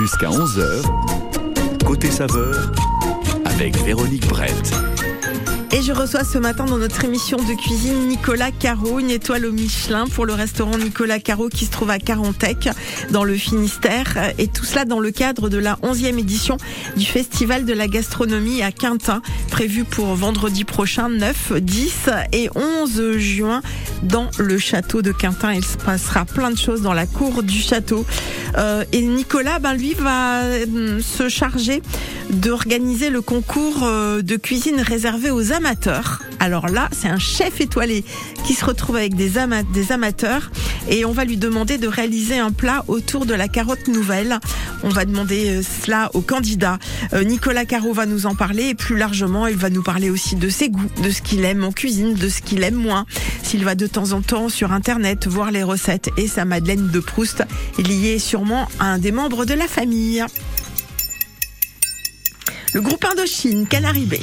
Jusqu'à 11h, côté saveur, avec Véronique Brett. Et je reçois ce matin dans notre émission de cuisine Nicolas Caro, une étoile au Michelin pour le restaurant Nicolas Caro qui se trouve à Carantec dans le Finistère. Et tout cela dans le cadre de la 11e édition du Festival de la gastronomie à Quintin, prévu pour vendredi prochain 9, 10 et 11 juin dans le château de Quintin. Il se passera plein de choses dans la cour du château. Euh, et Nicolas, ben, lui, va euh, se charger d'organiser le concours euh, de cuisine réservé aux amateurs. Alors là, c'est un chef étoilé qui se retrouve avec des, amateurs et on va lui demander de réaliser un plat autour de la carotte nouvelle. On va demander cela au candidat. Nicolas Caro va nous en parler et plus largement, il va nous parler aussi de ses goûts, de ce qu'il aime en cuisine, de ce qu'il aime moins. S'il va de temps en temps sur Internet voir les recettes et sa Madeleine de Proust liée un des membres de la famille. Le groupe Indochine, Canary Bay.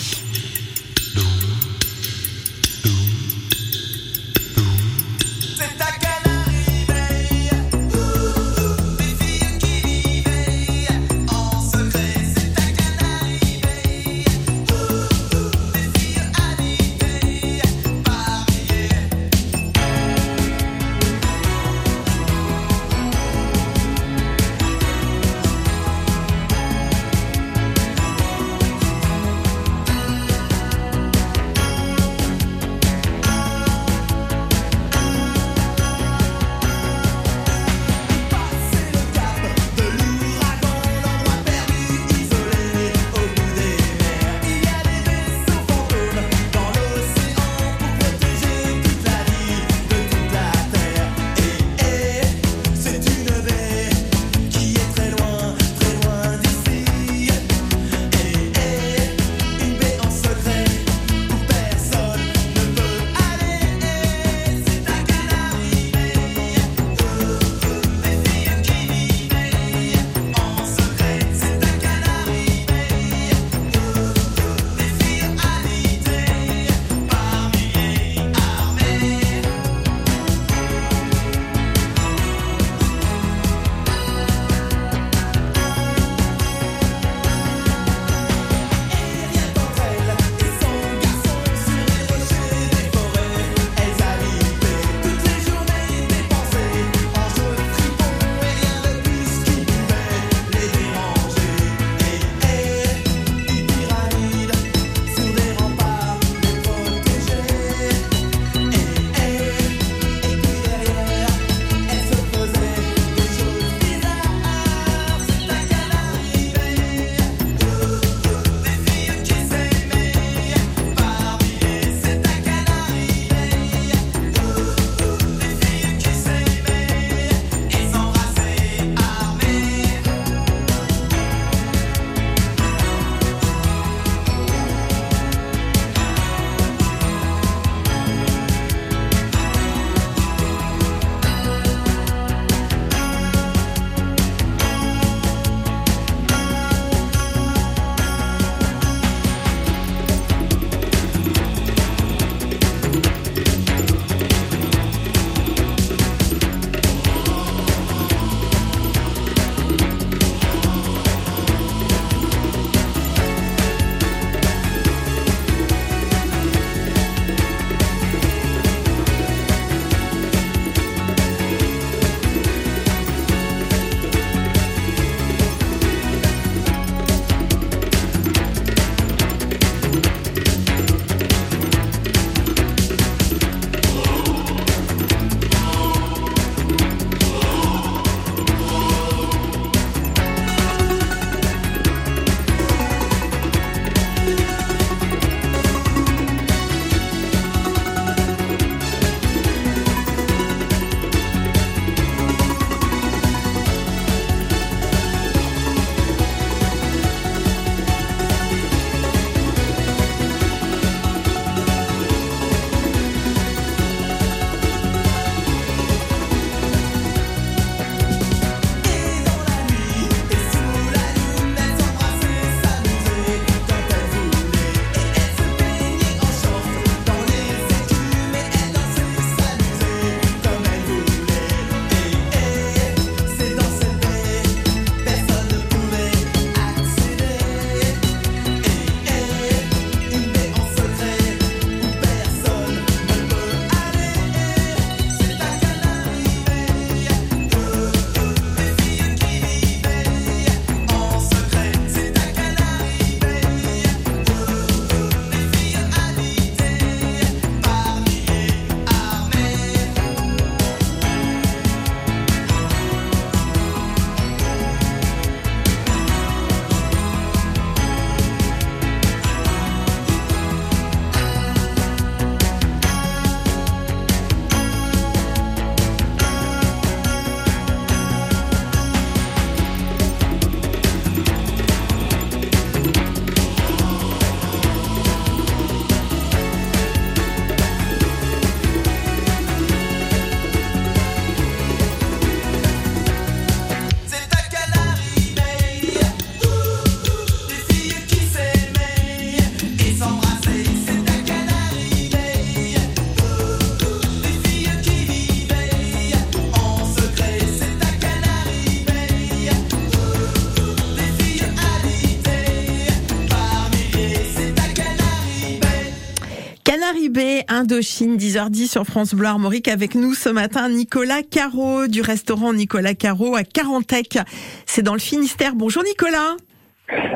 Indochine, 10h10 sur France Bleu Armorique. Avec nous ce matin, Nicolas Caro du restaurant Nicolas Caro à Carantec. C'est dans le Finistère. Bonjour Nicolas.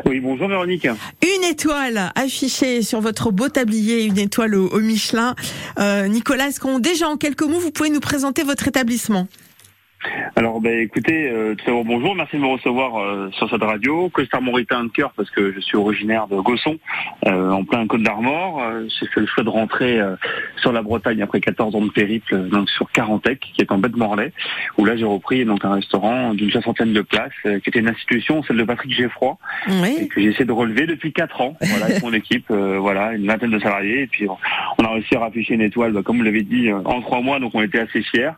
Oui, bonjour Véronique. Une étoile affichée sur votre beau tablier, une étoile au, Michelin. Euh, Nicolas, est-ce qu'on déjà en quelques mots, vous pouvez nous présenter votre établissement? Alors, ben, écoutez, euh, tout d'abord bonjour, merci de me recevoir euh, sur cette radio. Costard Mauritain de cœur parce que je suis originaire de Gosson, euh, en plein Côte d'Armor. J'ai fait le choix de rentrer sur la Bretagne après 14 ans de périple, donc sur Carantec, qui est en baie de Morlaix, où là j'ai repris donc un restaurant d'une soixantaine de places, qui était une institution, celle de Patrick Geffroy, et que j'essaie de relever depuis 4 ans. Voilà, avec mon équipe, voilà, une vingtaine de salariés, et puis on a réussi à rafficher une étoile, bah, comme vous l'avez dit, en trois mois, donc on était assez fiers,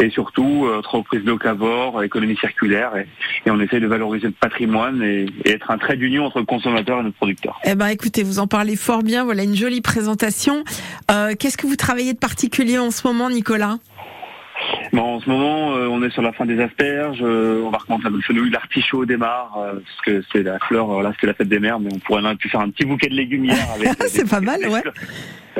et surtout prise de locavore, économie circulaire, et, on essaie de valoriser le patrimoine et, être un trait d'union entre le consommateur et notre producteur. Eh ben, écoutez, vous en parlez fort bien. Voilà une jolie présentation. Euh, qu'est-ce que vous travaillez de particulier en ce moment, Nicolas? Bon, en ce moment, euh, on est sur la fin des asperges. Euh, on va recommencer la fenouil, l'artichaut démarre, parce que c'est la fleur, là, c'est la fête des mers, mais on pourrait pu faire un petit bouquet de légumes hier. c'est pas mal, ouais.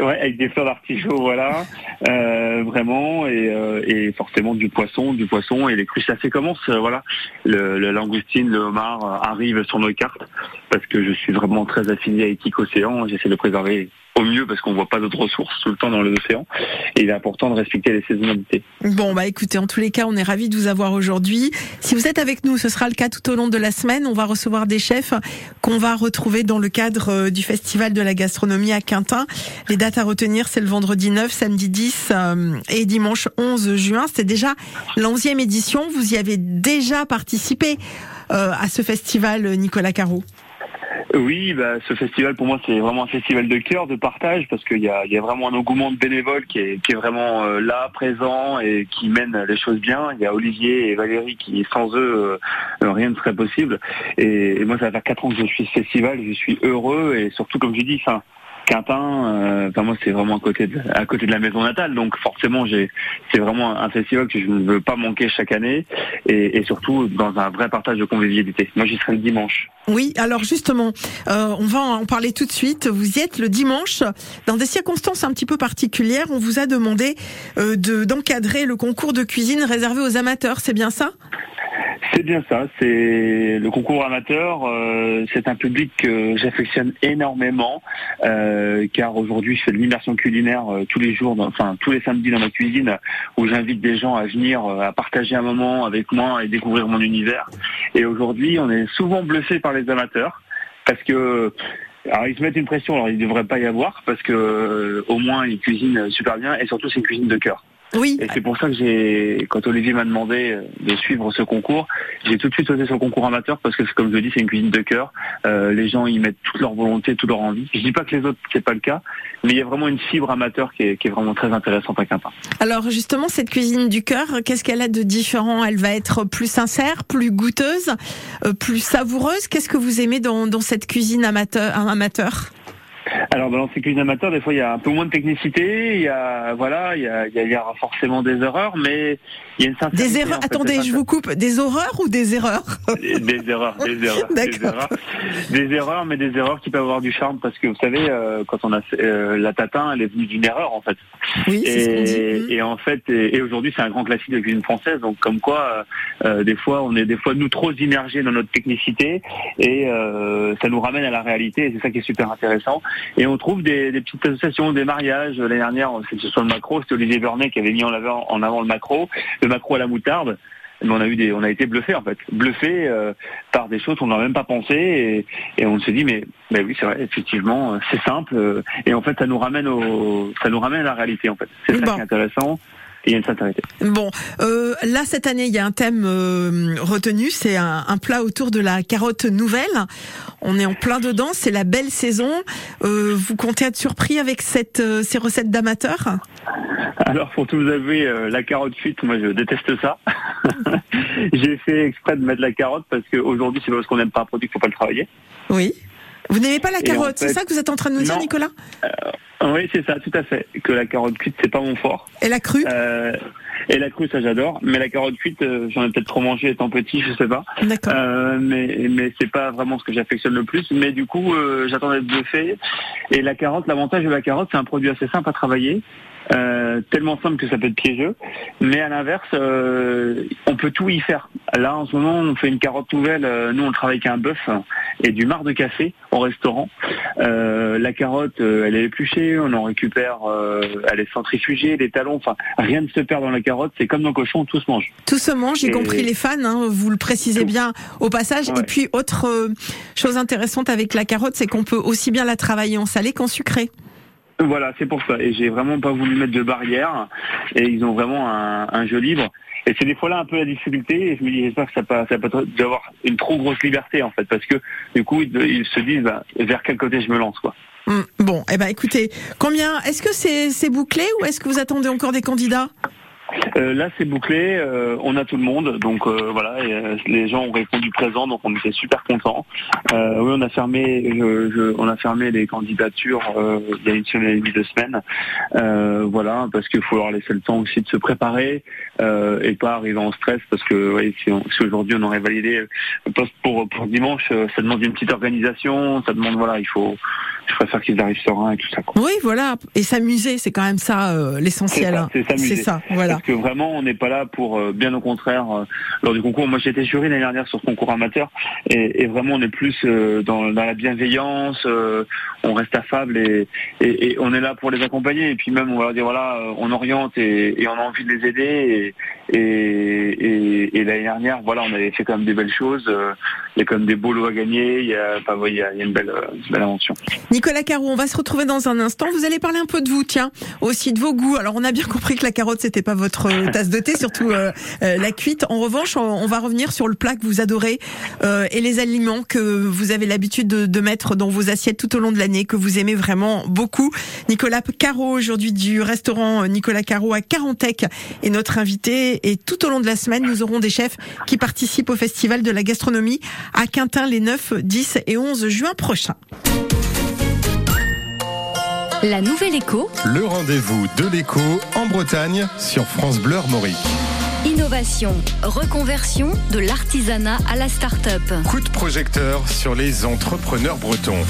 Ouais, avec des fleurs d'artichaut, voilà, euh, vraiment, et, euh, et, forcément du poisson, du poisson, et les crustacés commencent, euh, voilà. Le, le, langoustine, le homard euh, arrivent sur nos cartes, parce que je suis vraiment très affilié à Éthique Océan, j'essaie de préserver au mieux parce qu'on voit pas d'autres ressources tout le temps dans l'océan. Et il est important de respecter les saisonnalités. Bon, bah écoutez, en tous les cas, on est ravis de vous avoir aujourd'hui. Si vous êtes avec nous, ce sera le cas tout au long de la semaine. On va recevoir des chefs qu'on va retrouver dans le cadre euh, du Festival de la gastronomie à Quintin. Les dates à retenir, c'est le vendredi 9, samedi 10 euh, et dimanche 11 juin. C'est déjà l'onzième édition. Vous y avez déjà participé euh, à ce festival, Nicolas Carreau. Oui, bah, ce festival pour moi c'est vraiment un festival de cœur, de partage, parce qu'il y a, vraiment un engouement de bénévoles qui est, vraiment euh, là, présent et qui mène les choses bien. Il y a Olivier et Valérie qui, sans eux, euh, rien ne serait possible. Et, moi, ça va faire quatre ans que je suis ce festival, je suis heureux et surtout, comme je dis, enfin, Quintin, euh, enfin moi c'est vraiment à côté de, à côté de la maison natale, donc forcément j'ai c'est vraiment un festival que je ne veux pas manquer chaque année et, surtout dans un vrai partage de convivialité. Moi j'y serai le dimanche. Oui, alors justement, euh, on va en parler tout de suite. Vous y êtes le dimanche dans des circonstances un petit peu particulières. On vous a demandé euh, de d'encadrer le concours de cuisine réservé aux amateurs, c'est bien ça? C'est bien ça, c'est le concours amateur, euh, c'est un public que j'affectionne énormément, euh, car aujourd'hui je fais de l'immersion culinaire euh, tous les jours, enfin tous les samedis dans ma cuisine, où j'invite des gens à venir, à partager un moment avec moi et découvrir mon univers. Et aujourd'hui on est souvent bluffé par les amateurs, parce que alors ils se mettent une pression, alors il ne devrait pas y avoir, parce que au moins ils cuisinent super bien, et surtout c'est une cuisine de cœur. Oui. Et c'est pour ça que j'ai, quand Olivier m'a demandé euh, de suivre ce concours, j'ai tout de suite sauté sur le concours amateur parce que, comme je le dis, c'est une cuisine de cœur. Euh, les gens y mettent toute leur volonté, toute leur envie. Je dis pas que les autres c'est pas le cas, mais il y a vraiment une fibre amateur qui est, qui est vraiment très intéressante à Quintin. Alors justement, cette cuisine du cœur, qu'est-ce qu'elle a de différent? Elle va être plus sincère, plus goûteuse, euh, plus savoureuse? Qu'est-ce que vous aimez dans, dans cette cuisine amateur, amateur? Alors dans ces cuisines amateurs, des fois il y a un peu moins de technicité, il y a voilà, il y a, il y a forcément des erreurs, mais il y a une. Des erreurs. Attendez, je vous coupe. Des horreurs ou des erreurs des, erreurs, des erreurs, des erreurs, des erreurs, mais des erreurs qui peuvent avoir du charme parce que vous savez, euh, quand on a euh, la tatin, elle est venue d'une erreur en fait. Oui, ce dit. Et en fait, et, aujourd'hui c'est un grand classique de cuisine française, donc comme quoi, euh, des fois on est des fois nous trop immergés dans notre technicité et ça nous ramène à la réalité et c'est ça qui est super intéressant. Et on trouve des, des petites associations, des mariages. L'année dernière, c'est sur le macro, c'était Olivier Burnet qui avait mis en avant, en avant le macro, le macro à la moutarde. Mais on a eu des, on a été bluffé en fait, bluffé euh, par des choses qu'on n'a même pas pensé et, et on se dit mais, mais oui c'est vrai effectivement euh, c'est simple euh, et en fait ça nous ramène au, ça nous ramène à la réalité en fait. C'est ça qui est intéressant il y a une sincérité. Bon, euh, là cette année, il y a un thème euh, retenu, c'est un, un, plat autour de la carotte nouvelle. On est en plein dedans, c'est la belle saison. Euh, vous comptez être surpris avec cette, euh, ces recettes d'amateurs? Alors pour tout vous avouer, euh, la carotte cuite, moi je déteste ça. J'ai fait exprès de mettre la carotte parce qu'aujourd'hui c'est parce qu'on n'aime pas un produit qu'il faut pas le travailler. Oui. Vous n'aimez pas la carotte, c'est ça que vous êtes en train de nous dire, Nicolas Oui, c'est ça, tout à fait. Que la carotte cuite, c'est pas mon fort. Et la crue Euh, et la crue, ça j'adore. Mais la carotte cuite, euh, j'en ai peut-être trop mangé étant petit, je sais pas. D'accord. Euh, mais mais c'est pas vraiment ce que j'affectionne le plus. Mais du coup, euh, j'attends d'être bluffé. Et la carotte, l'avantage de la carotte, c'est un produit assez simple à travailler. Euh, tellement simple que ça peut être piégeux, mais à l'inverse, euh, on peut tout y faire. Là, en ce moment, on fait une carotte nouvelle. euh, nous, on travaille avec un bœuf et du marc de café au restaurant. Euh, la carotte, euh, elle est épluchée, on en récupère, euh, elle est centrifugée, les talons, enfin, rien ne se perd dans la carotte. C'est comme dans le cochon, tout se mange. Tout se mange, y Et- compris les fans, hein, vous le précisez Tout. bien au passage. Et puis, autre chose intéressante avec la carotte, c'est qu'on peut aussi bien la travailler en salé qu'en sucré. Voilà, c'est pour ça. Et j'ai vraiment pas voulu mettre de barrière. Et ils ont vraiment un, jeu libre. Et c'est des fois là un peu la difficulté. Et je me dis, j'espère que ça pas, ça va pas avoir une trop grosse liberté en fait, parce que du coup ils, se disent bah, vers quel côté je me lance quoi. Hum, Bon, eh ben écoutez, combien Est-ce que c'est c'est bouclé ou est-ce que vous attendez encore des candidats? Euh, là c'est bouclé, euh, on a tout le monde, donc euh, voilà, et, les gens ont répondu présent, donc on était super contents. Oui, on a fermé, je- on a fermé les candidatures il y a une semaine et demie, deux semaines, voilà, parce qu'il faut leur laisser le temps aussi de se préparer et pas arriver en stress, parce que ouais, si, aujourd'hui on aurait validé le poste pour pour dimanche, ça demande une petite organisation, ça demande voilà, il faut, je préfère qu'ils arrivent sereins et tout ça. Quoi. Oui, voilà. Et s'amuser, c'est quand même ça l'essentiel. C'est ça, hein. ça, voilà. Que vraiment, on n'est pas là pour, euh, bien au contraire, euh, lors du concours. Moi, j'étais jury l'année dernière sur ce concours amateur, et, vraiment, on est plus euh, dans, la bienveillance. on reste affable et, on est là pour les accompagner. Et puis même, on va leur dire voilà, on oriente et, on a envie de les aider. Et, l'année dernière, voilà, on avait fait quand même des belles choses. Il y a quand même des beaux lots à gagner. Il y a, enfin, il y a, une belle, belle aventure. Nicolas Caro, on va se retrouver dans un instant. Vous allez parler un peu de vous, tiens, aussi de vos goûts. Alors, on a bien compris que la carotte, c'était pas votre euh, tasse de thé, surtout euh, euh, la cuite. En revanche, on, va revenir sur le plat que vous adorez euh, et les aliments que vous avez l'habitude de, de mettre dans vos assiettes tout au long de l'année, que vous aimez vraiment beaucoup. Nicolas Caro, aujourd'hui du restaurant Nicolas Caro à Carantec, est notre invité. Et tout au long de la semaine, nous aurons des chefs qui participent au Festival de la gastronomie à Quintin les 9, 10 et 11 juin prochains. La Nouvelle Écho, Le rendez-vous de l'écho en Bretagne sur France Bleu Armorique. innovation, reconversion de l'artisanat à la start-up. Coup de projecteur sur les entrepreneurs bretons.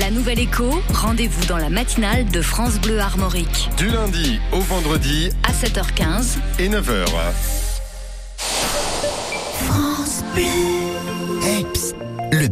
La Nouvelle Écho, rendez-vous dans la matinale de France Bleu Armorique. Du lundi au vendredi À 7h15, et 9h. Hey, psst. Le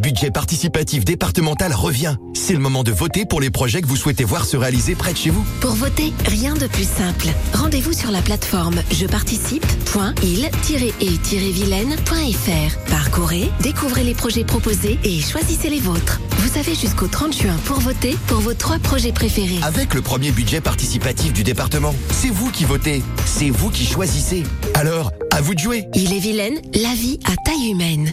budget participatif départemental revient. C'est le moment de voter pour les projets que vous souhaitez voir se réaliser près de chez vous. Pour voter, rien de plus simple. Rendez-vous sur la plateforme jeparticipe.il-et-vilaine.fr. Parcourez, découvrez les projets proposés et choisissez les vôtres. Vous avez jusqu'au 30 juin pour voter pour vos trois projets préférés. Avec le premier budget participatif du département, c'est vous qui votez, c'est vous qui choisissez. Alors, à vous de jouer. Il est Vilaine, la vie à taille humaine.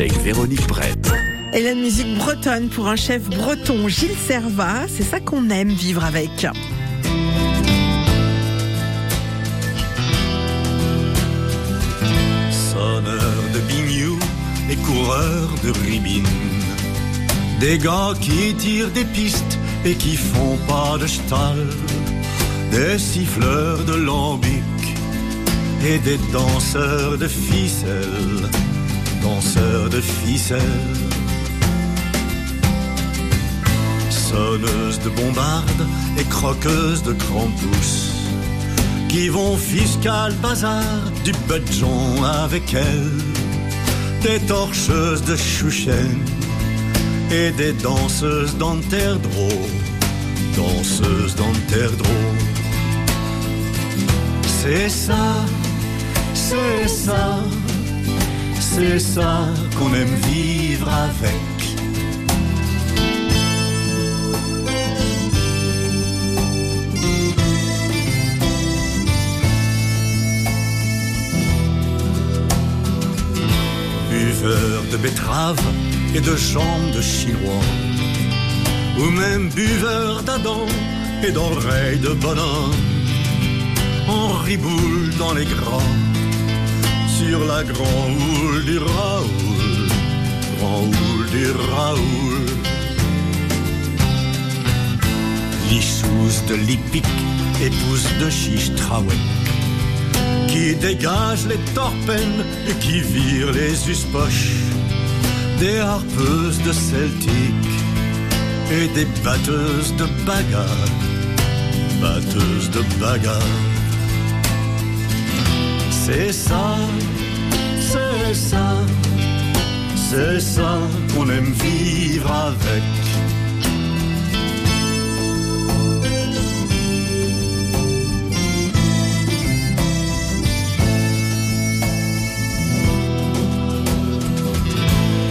avec Véronique Brett. Et la musique bretonne pour un chef breton, Gilles Servat, c'est ça qu'on aime vivre avec. Sonneurs de bignou et coureurs de ribine. Des gars qui tirent des pistes et qui font pas de stal. Des siffleurs de lambic et des danseurs de ficelle. Danseurs de ficelle. Sonneuses de bombardes et croqueuses de crampous qui vont fiscal bazar du budgeon avec elle, des torcheuses de chouchen et des danseuses d'anterdro, danseuses d'anterdro. C'est ça, c'est ça, c'est ça qu'on aime vivre avec. Buveur de betteraves et de jambes de chinois, ou même buveur d'Adam et d'oreilles de bonhomme, on riboule dans les grands sur la grande houle du Raoul, grand houle du Raoul. Lissous de Lipic, épouse de chiche qui dégage les torpènes et qui vire les uspoches, des harpeuses de Celtique et des batteuses de bagarre, batteuses de bagarre. C'est ça, c'est ça, c'est ça qu'on aime vivre avec.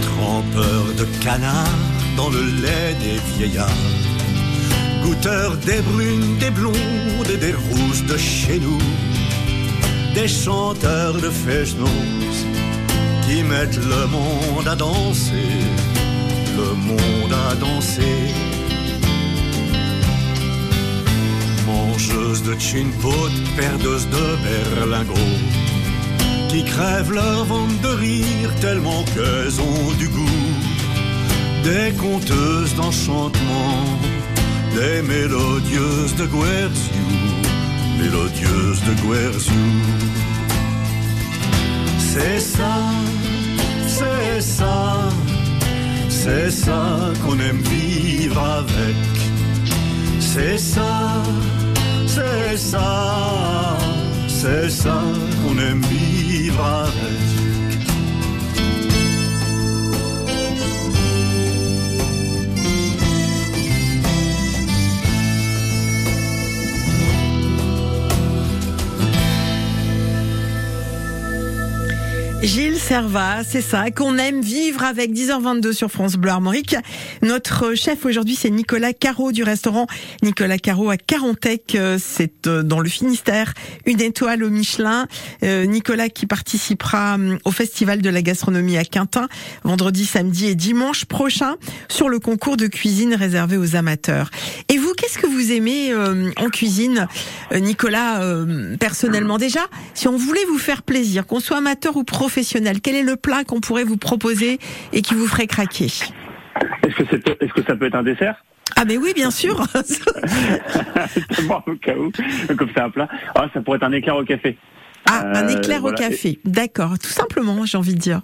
Trempeur de canard dans le lait des vieillards. Goûteur des brunes, des blondes et des rousses de chez nous. Des chanteurs de fèche-noz qui mettent le monde à danser. Le monde à danser. Mangeuses de chinpot, perdeuses de berlingot qui crèvent leur ventre de rire tellement qu'elles ont du goût des conteuses d'enchantement, des mélodieuses de Guerziou, mélodieuses de Guerziou. C'est ça, c'est ça, c'est ça qu'on aime vivre avec. C'est ça, c'est ça, c'est ça qu'on aime vivre avec. Gilles Servat, c'est ça, qu'on aime vivre avec 10h22 sur France Bleu Armorique. Notre chef aujourd'hui, c'est Nicolas Caro du restaurant Nicolas Caro à Carantec. Euh, C'est euh, dans le Finistère, une étoile au Michelin. Euh, Nicolas qui participera hum, au Festival de la gastronomie à Quintin, vendredi, samedi et dimanche prochain, sur le concours de cuisine réservé aux amateurs. Et vous, qu'est-ce que vous aimez en cuisine, Nicolas, personnellement? Déjà, si on voulait vous faire plaisir, qu'on soit amateur ou professionnel, quel est le plat qu'on pourrait vous proposer et qui vous ferait craquer Est-ce que, est-ce que ça peut être un dessert Ah mais oui, bien sûr Bon, au cas où, comme c'est un plat. Ah, ça pourrait être un éclair au café. Ah, un Euh, éclair voilà. au café. D'accord, tout simplement, j'ai envie de dire.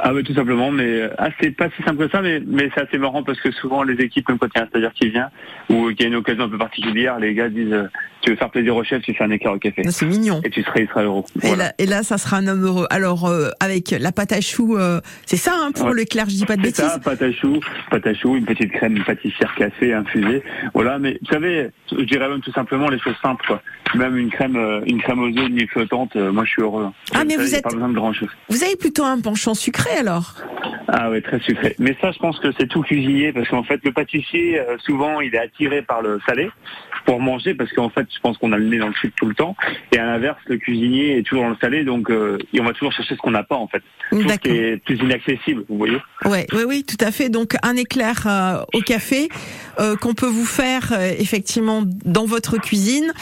Ah oui, tout simplement, mais euh, ah, c'est pas si simple que ça, mais, mais c'est assez marrant parce que souvent les équipes, même quand il y a un stagiaire qui vient ou qu'il y a une occasion un peu particulière, les gars disent euh, tu veux faire plaisir au chef, tu fais un éclair au café. C'est mignon. Et tu seras, il sera heureux. Et, là, et là, ça sera un homme heureux. Alors, euh, avec la pâte à choux, euh, c'est ça hein, pour Ouais. l'éclair, je dis pas de C'est bêtises. ça, pâte à choux, pâte à choux, une petite crème pâtissière café infusée. Voilà, mais vous savez, je dirais même tout simplement les choses simples, quoi. Même une crème, euh, une crème aux œufs demi flottante, euh, moi je suis heureux. Ah, mais Ça, vous êtes- pas besoin de grand chose. Vous avez plutôt un penchant sucré alors? Ah ouais, très sucré. Mais ça, je pense que c'est tout cuisinier parce qu'en fait, le pâtissier, euh, souvent, il est attiré par le salé pour manger parce qu'en fait, je pense qu'on a le nez dans le sucre tout le temps. Et à l'inverse, le cuisinier est toujours dans le salé, donc euh, et on va toujours chercher ce qu'on n'a pas en fait. Tout ce qui est plus inaccessible, vous voyez. Ouais, oui, oui, tout à fait. Donc un éclair euh, au café euh, qu'on peut vous faire euh, effectivement dans votre cuisine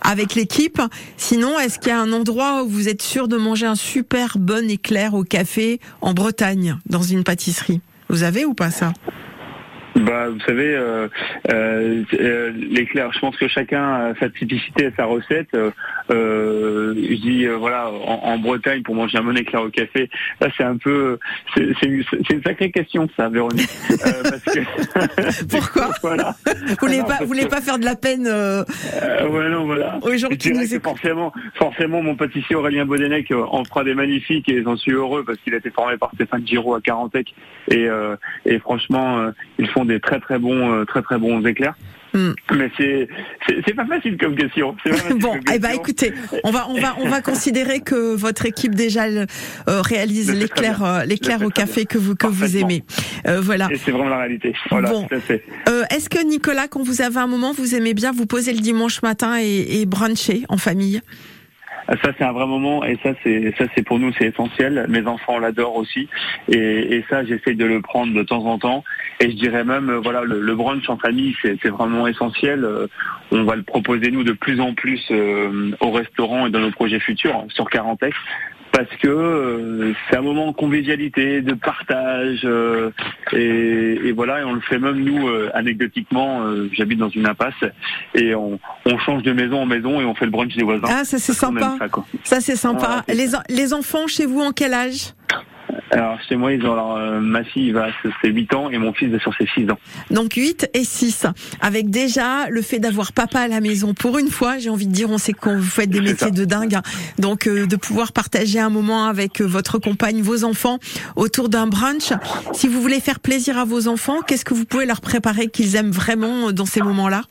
avec l'équipe. Sinon, est-ce qu'il y a un endroit où vous êtes sûr de manger un super bon éclair au café en Bretagne, dans une pâtisserie? Vous avez ou pas ça? Bah, vous savez, euh, euh, euh, l'éclair, je pense que chacun a sa typicité, sa recette. Euh, je dis, voilà, en, en Bretagne, pour manger un bon éclair au café, là, c'est un peu, c'est une, sacrée question, ça, Véronique. Parce que, Pourquoi voilà. Vous voulez pas, vous voulez que- pas faire de la peine ouais, non, voilà. aux gens Je qui nous écoutent forcément, forcément, mon pâtissier Aurélien Bodenec en fera des magnifiques et j'en suis heureux parce qu'il a été formé par Stéphane Giraud à Carantec et, et franchement, ils font des très très bons, euh, très très bons éclairs. Hmm. Mais c'est c'est pas facile comme question. Facile Bon, comme eh ben écoutez, on va on va on va considérer que votre équipe déjà euh, réalise l'éclair euh, l'éclair au café que vous que vous aimez. Euh, voilà. Et c'est vraiment la réalité. Voilà, Bon. Est-ce que Nicolas, quand vous avez un moment, vous aimez bien vous poser le dimanche matin et, et bruncher en famille? Ça c'est un vrai moment et ça c'est ça c'est pour nous c'est essentiel. Mes enfants l'adorent aussi et, et ça j'essaye de le prendre de temps en temps et je dirais même euh, voilà le, le brunch en famille c'est vraiment essentiel. Euh, On va le proposer nous de plus en plus euh, au restaurant et dans nos projets futurs sur Carentex parce que euh, c'est un moment de convivialité, de partage, euh, et, et voilà, et on le fait même nous euh, anecdotiquement. euh, J'habite dans une impasse et on, on change de maison en maison et on fait le brunch des voisins. Ah, ça c'est sympa. ça, c'est sympa. Les, les enfants chez vous en quel âge? Alors chez moi, ils ont alors euh, ma fille va sur ses 8 ans et mon fils va sur ses 6 ans. Donc 8 et 6. Avec déjà le fait d'avoir papa à la maison. Pour une fois, j'ai envie de dire, on sait qu'on vous faites des métiers ça. de dingue. hein. Donc euh, de pouvoir partager un moment avec euh, votre compagne, vos enfants, autour d'un brunch. Si vous voulez faire plaisir à vos enfants, qu'est-ce que vous pouvez leur préparer qu'ils aiment vraiment euh, dans ces moments-là?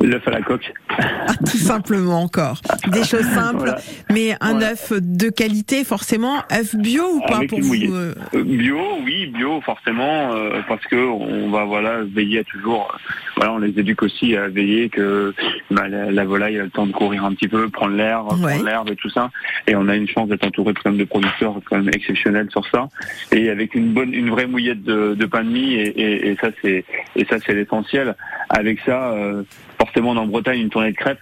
L'œuf à la coque. Ah, Tout simplement encore. Des choses simples, Voilà. mais un Voilà. œuf de qualité forcément. œuf bio ou pas Avec pour vous euh, Euh, Bio, oui, bio forcément, euh, parce que on va voilà veiller à toujours. Voilà, on les éduque aussi à veiller que bah, la, la volaille a le temps de courir un petit peu, prendre l'air, Ouais. prendre l'herbe et tout ça. Et on a une chance d'être entouré de, quand même de producteurs quand même exceptionnels sur ça. Et avec une bonne, une vraie mouillette de, de pain de mie et, et, et ça c'est et ça c'est l'essentiel. Avec ça, euh, forcément en Bretagne une tournée de crêpes.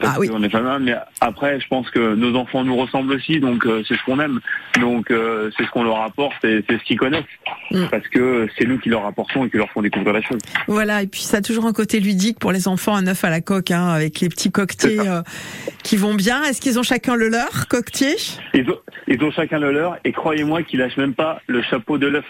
Parce Ah oui. qu'on est pas mal, mais après, je pense que nos enfants nous ressemblent aussi, donc euh, c'est ce qu'on aime. Donc euh, c'est ce qu'on leur apporte et c'est ce qu'ils connaissent. Mm. Parce que c'est nous qui leur apportons et qui leur font découvrir la chose. Voilà, et puis ça a toujours un côté ludique pour les enfants, un œuf à la coque, hein, avec les petits coquetiers euh, qui vont bien. Est-ce qu'ils ont chacun le leur, coquetier? Ils ont, ils ont chacun le leur et croyez-moi qu'ils lâchent même pas le chapeau de l'œuf.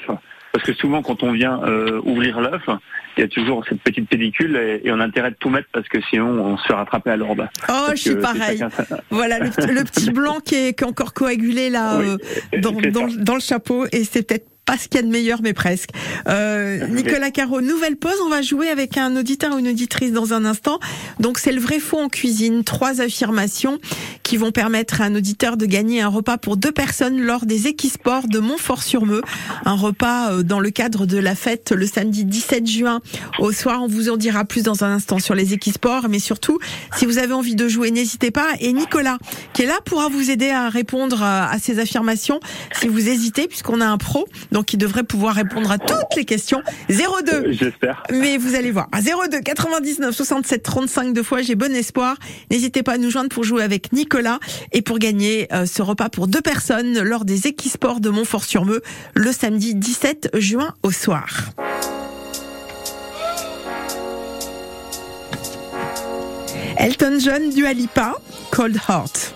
Parce que souvent quand on vient euh, ouvrir l'œuf, il y a toujours cette petite pellicule et, et on a intérêt de tout mettre parce que sinon on se fait rattraper à l'ordre. Oh, Parce je suis pareil. chacun Voilà, le, petit- le petit blanc qui est, qui est encore coagulé là Oui, euh, dans, dans le chapeau, et c'est peut-être pas ce qu'il y a de meilleur, mais presque. Euh, Nicolas Caro, nouvelle pause. On va jouer avec un auditeur ou une auditrice dans un instant. Donc c'est le vrai faux en cuisine. Trois affirmations qui vont permettre à un auditeur de gagner un repas pour deux personnes lors des Équisports de Montfort-sur-Meux. Un repas euh, dans le cadre de la fête le samedi 17 juin au soir. On vous en dira plus dans un instant sur les Équisports, mais surtout si vous avez envie de jouer, n'hésitez pas. Et Nicolas, qui est là, pourra vous aider à répondre à à ces affirmations si vous hésitez, puisqu'on a un pro, donc il devrait pouvoir répondre à toutes les questions. 02 J'espère. mais vous allez voir. À 02 99 67 35 deux fois, j'ai bon espoir. N'hésitez pas à nous joindre pour jouer avec Nicolas et pour gagner euh, ce repas pour deux personnes lors des Équisports de Montfort-sur-Meux le samedi 17 juin au soir. Elton John du Alipa, Cold Heart.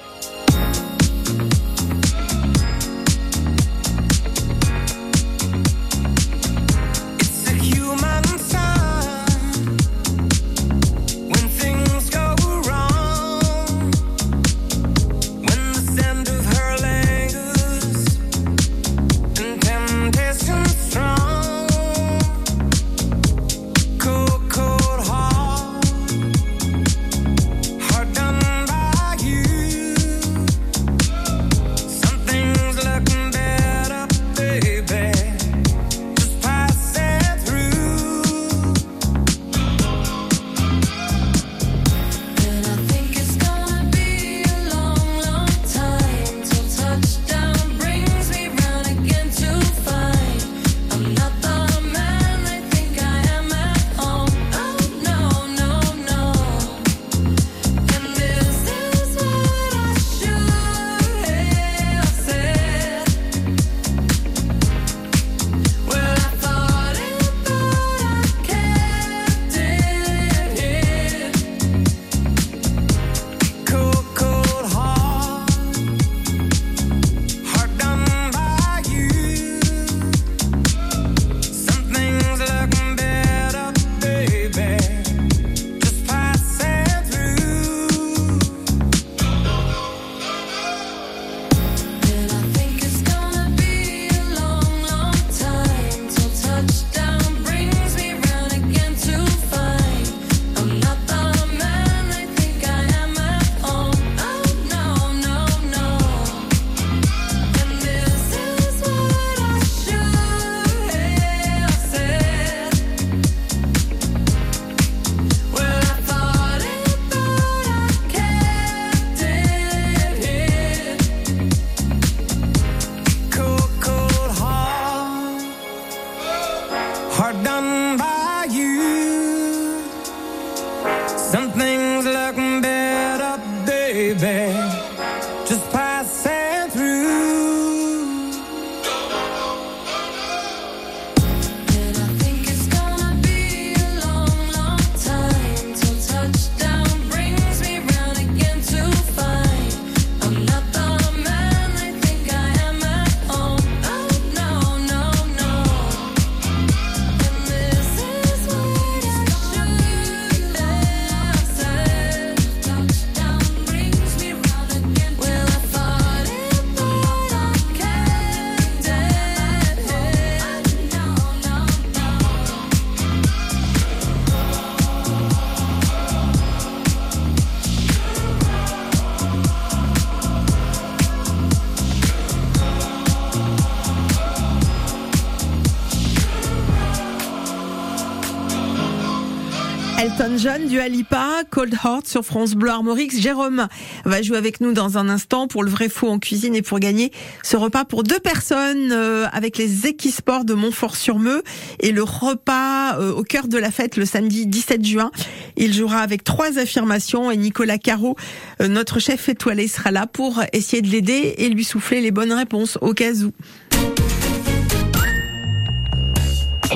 Elton John, du Alipa, Cold Heart sur France Bleu Armorix. Jérôme va jouer avec nous dans un instant pour le vrai faux en cuisine et pour gagner ce repas pour deux personnes euh, avec les Equisports de Montfort-sur-Meux et le repas euh, au cœur de la fête le samedi 17 juin. Il jouera avec trois affirmations et Nicolas Caro, euh, notre chef étoilé, sera là pour essayer de l'aider et lui souffler les bonnes réponses au cas où.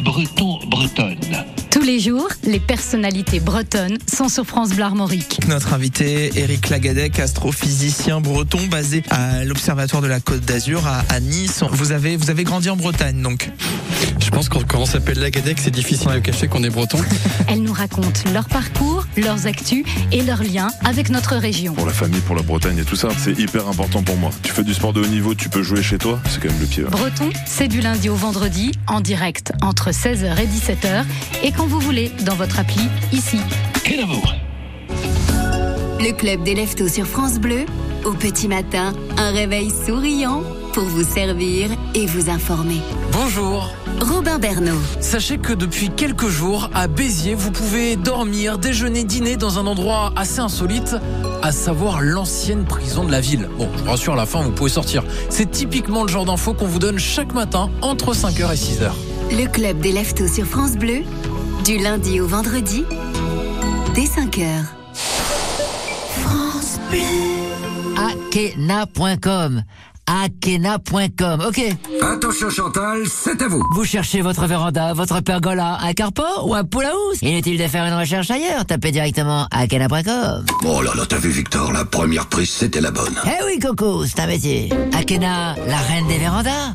Breton, bretonne. Tous les jours, les personnalités bretonnes sont sur France Armorique. Notre invité, Eric Lagadec, astrophysicien breton basé à l'Observatoire de la Côte d'Azur à, à Nice. Vous avez, vous avez grandi en Bretagne donc Je pense que quand on s'appelle Lagadec, c'est difficile de cacher qu'on est breton. Elles nous racontent leur parcours, leurs actus et leurs liens avec notre région. Pour la famille, pour la Bretagne et tout ça, c'est hyper important pour moi. Tu fais du sport de haut niveau, tu peux jouer chez toi, c'est quand même le pied. Breton, c'est du lundi au vendredi, en direct entre 16h et 17h, et quand vous voulez, dans votre appli, ici. Le club des leftos sur France Bleu. Au petit matin, un réveil souriant pour vous servir et vous informer. Bonjour. Robin Bernot. Sachez que depuis quelques jours, à Béziers, vous pouvez dormir, déjeuner, dîner dans un endroit assez insolite, à savoir l'ancienne prison de la ville. Bon, je vous rassure, à la fin, vous pouvez sortir. C'est typiquement le genre d'infos qu'on vous donne chaque matin entre 5h et 6h. Le club des leftos sur France Bleu. Du lundi au vendredi, dès 5h. France Bleu. Akena.com. Akena.com. Ok. Attention Chantal, c'est à vous. Vous cherchez votre véranda, votre pergola, un carport ou un pool house? Inutile de faire une recherche ailleurs. Tapez directement akena.com. Oh là là, t'as vu Victor, la première prise c'était la bonne. Eh oui Coco, c'est un métier. Akena, la reine des vérandas.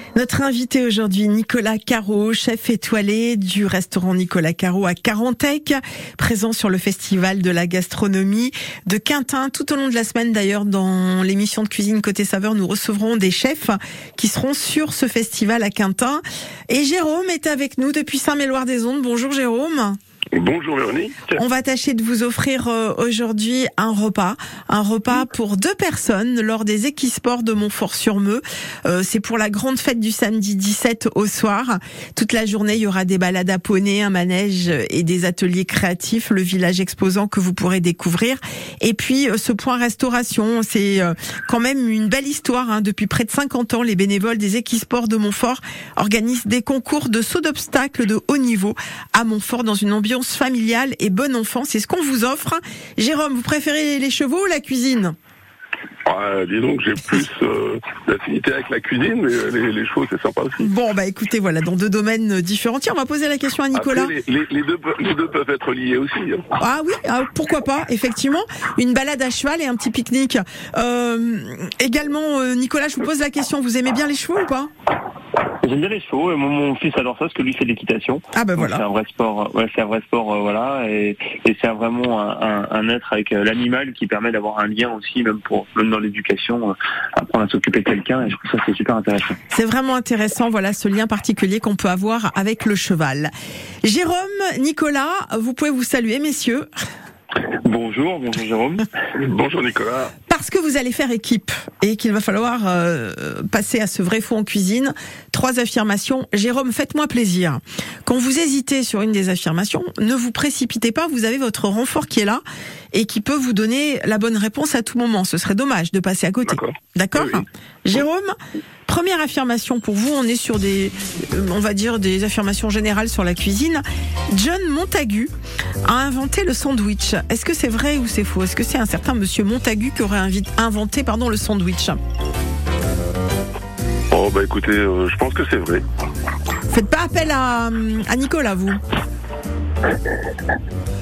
Notre invité aujourd'hui, Nicolas Caro, chef étoilé du restaurant Nicolas Caro à Carantec, présent sur le festival de la gastronomie de Quintin. Tout au long de la semaine d'ailleurs, dans l'émission de cuisine côté saveur, nous recevrons des chefs qui seront sur ce festival à Quintin. Et Jérôme est avec nous depuis Saint-Méloire-des-Ondes. Bonjour Jérôme. Bonjour Véronique. On va tâcher de vous offrir euh, aujourd'hui un repas, un repas pour deux personnes lors des Equisports de Montfort-sur-Meux. Euh, c'est pour la grande fête du samedi 17 au soir. Toute la journée, il y aura des balades à poney, un manège et des ateliers créatifs, le village exposant que vous pourrez découvrir. Et puis euh, ce point restauration, c'est quand même une belle histoire. Hein. Depuis près de 50 ans, les bénévoles des Equisports de Montfort organisent des concours de saut d'obstacles de haut niveau à Montfort dans une ambiance familiale et bon enfant. C'est ce qu'on vous offre. Jérôme, vous préférez les chevaux ou la cuisine? Ah, dis donc, j'ai plus euh, d'affinité avec la cuisine, mais euh, les, les chevaux, c'est sympa aussi. Bon, bah écoutez, voilà, dans deux domaines différents. Tiens, on va poser la question à Nicolas. Après, les, les- les deux, pe- les deux peuvent être liés aussi. hein. Ah oui, ah, pourquoi pas, effectivement. Une balade à cheval et un petit pique-nique. Euh, également, euh, Nicolas, je vous pose la question, vous aimez bien les chevaux ou pas? J'aime bien les chevaux et mon, mon fils adore ça parce que lui fait de l'équitation. Ah Donc, voilà. C'est un vrai sport. euh, Ouais, c'est un vrai sport, euh, voilà, et, et c'est vraiment un, un- un être avec euh, l'animal qui permet d'avoir un lien aussi, même pour même dans l'éducation, euh, apprendre à s'occuper de quelqu'un. Et je trouve ça c'est super intéressant. C'est vraiment intéressant, voilà ce lien particulier qu'on peut avoir avec le cheval. Jérôme, Nicolas, vous pouvez vous saluer, messieurs. Bonjour, bonjour Jérôme. bonjour Nicolas. Parce que vous allez faire équipe et qu'il va falloir euh, passer à ce vrai faux en cuisine. Trois affirmations. Jérôme, faites-moi plaisir. Quand vous hésitez sur une des affirmations, ne vous précipitez pas. Vous avez votre renfort qui est là et qui peut vous donner la bonne réponse à tout moment. Ce serait dommage de passer à côté. D'accord Jérôme, première affirmation pour vous. On est sur des, euh, on va dire des affirmations générales sur la cuisine. John Montagu a inventé le sandwich. Est-ce que c'est vrai ou c'est faux? Est-ce que c'est un certain monsieur Montagu qui aurait inventé pardon, le sandwich? Oh bah écoutez, euh, je pense que c'est vrai. Faites pas appel à, à Nicolas, vous.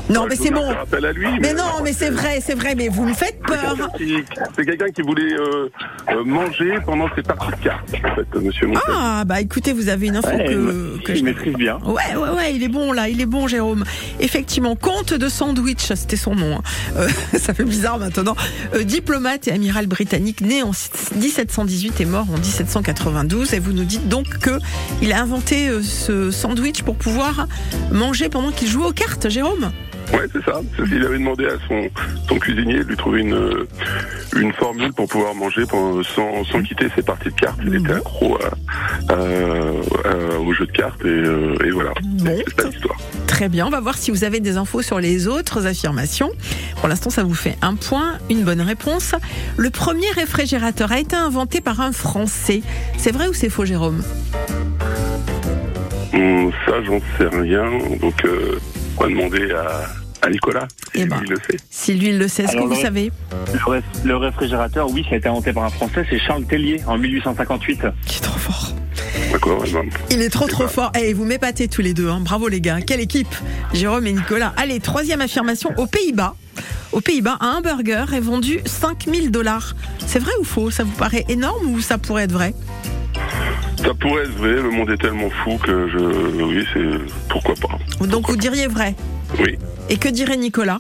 Non, Ouais, mais c'est bon. à lui, Mais non, mais c'est vrai, c'est vrai, mais vous me faites peur. C'est quelqu'un qui voulait euh, euh, manger pendant ses parties de cartes, en fait, monsieur Montel. Ah, bah écoutez, vous avez une info Ouais, que, que il je- maîtrise bien. Ouais, ouais, ouais, il est bon là, il est bon, Jérôme. Effectivement, comte de sandwich, c'était son nom. hein. Euh, ça fait bizarre maintenant. Euh, diplomate et amiral britannique, né en 1718 et mort en 1792. Et vous nous dites donc que il a inventé ce sandwich pour pouvoir manger pendant qu'il jouait aux cartes, Jérôme. Ouais, c'est ça. C'est qu'il avait demandé à son, son cuisinier de lui trouver une, euh, une formule pour pouvoir manger pendant- sans, sans quitter ses parties de cartes. Il était accro à, à- à- au jeu de cartes et, euh, et voilà. C'est ça l'histoire. Très bien, on va voir si vous avez des infos sur les autres affirmations. Pour l'instant, ça vous fait un point, une bonne réponse. Le premier réfrigérateur a été inventé par un Français. C'est vrai ou c'est faux, Jérôme? Hum, ça, j'en sais rien. Donc, euh, on va demander à, à Nicolas si Eh ben. il le sait. Si lui, il le sait, est-ce que vous le- savez Le, ré- le réfrigérateur, oui, ça a été inventé par un Français, c'est Charles Tellier en 1858. D'accord, ouais, ben, Il est trop trop fort. Et vous m'épatez tous les deux. hein. Bravo les gars. Quelle équipe Jérôme et Nicolas. Allez, troisième affirmation. Aux Pays-Bas, aux Pays-Bas, un hamburger est vendu 5000 dollars. C'est vrai ou faux? Ça vous paraît énorme ou ça pourrait être vrai? Ça pourrait être vrai, le monde est tellement fou que je. Oui, c'est. Pourquoi pas Donc vous diriez vrai? Oui. Et que dirait Nicolas?